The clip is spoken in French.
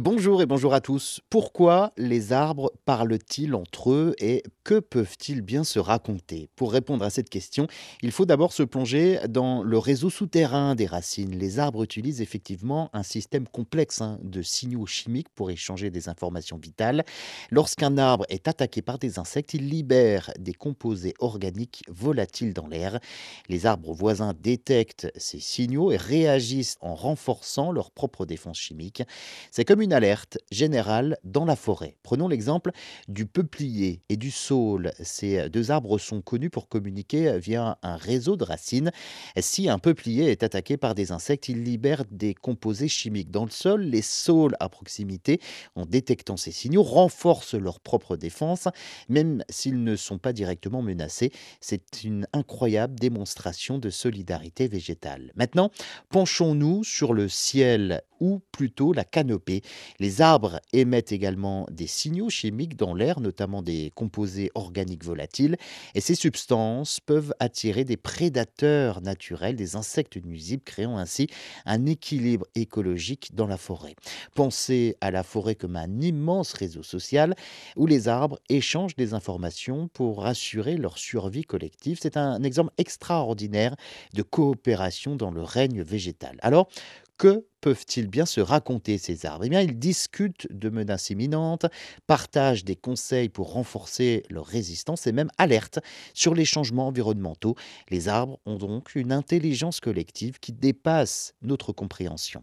Bonjour et bonjour à tous. Pourquoi les arbres parlent-ils entre eux et que peuvent-ils bien se raconter? Pour répondre à cette question, il faut d'abord se plonger dans le réseau souterrain des racines. Les arbres utilisent effectivement un système complexe hein, de signaux chimiques pour échanger des informations vitales. Lorsqu'un arbre est attaqué par des insectes, il libère des composés organiques volatiles dans l'air. Les arbres voisins détectent ces signaux et réagissent en renforçant leur propre défense chimique. C'est comme une alerte générale dans la forêt. Prenons l'exemple du peuplier et du saule. Ces deux arbres sont connus pour communiquer via un réseau de racines. Si un peuplier est attaqué par des insectes, il libère des composés chimiques dans le sol. Les saules à proximité, en détectant ces signaux, renforcent leur propre défense, même s'ils ne sont pas directement menacés. C'est une incroyable démonstration de solidarité végétale. Maintenant, penchons-nous sur le ciel ou plutôt la canopée. Les arbres émettent également des signaux chimiques dans l'air, notamment des composés organiques volatiles, et ces substances peuvent attirer des prédateurs naturels, des insectes nuisibles, créant ainsi un équilibre écologique dans la forêt. Pensez à la forêt comme un immense réseau social où les arbres échangent des informations pour assurer leur survie collective. C'est un exemple extraordinaire de coopération dans le règne végétal. Alors, que peuvent-ils bien se raconter ces arbres? Eh bien, ils discutent de menaces imminentes, partagent des conseils pour renforcer leur résistance et même alertent sur les changements environnementaux. Les arbres ont donc une intelligence collective qui dépasse notre compréhension.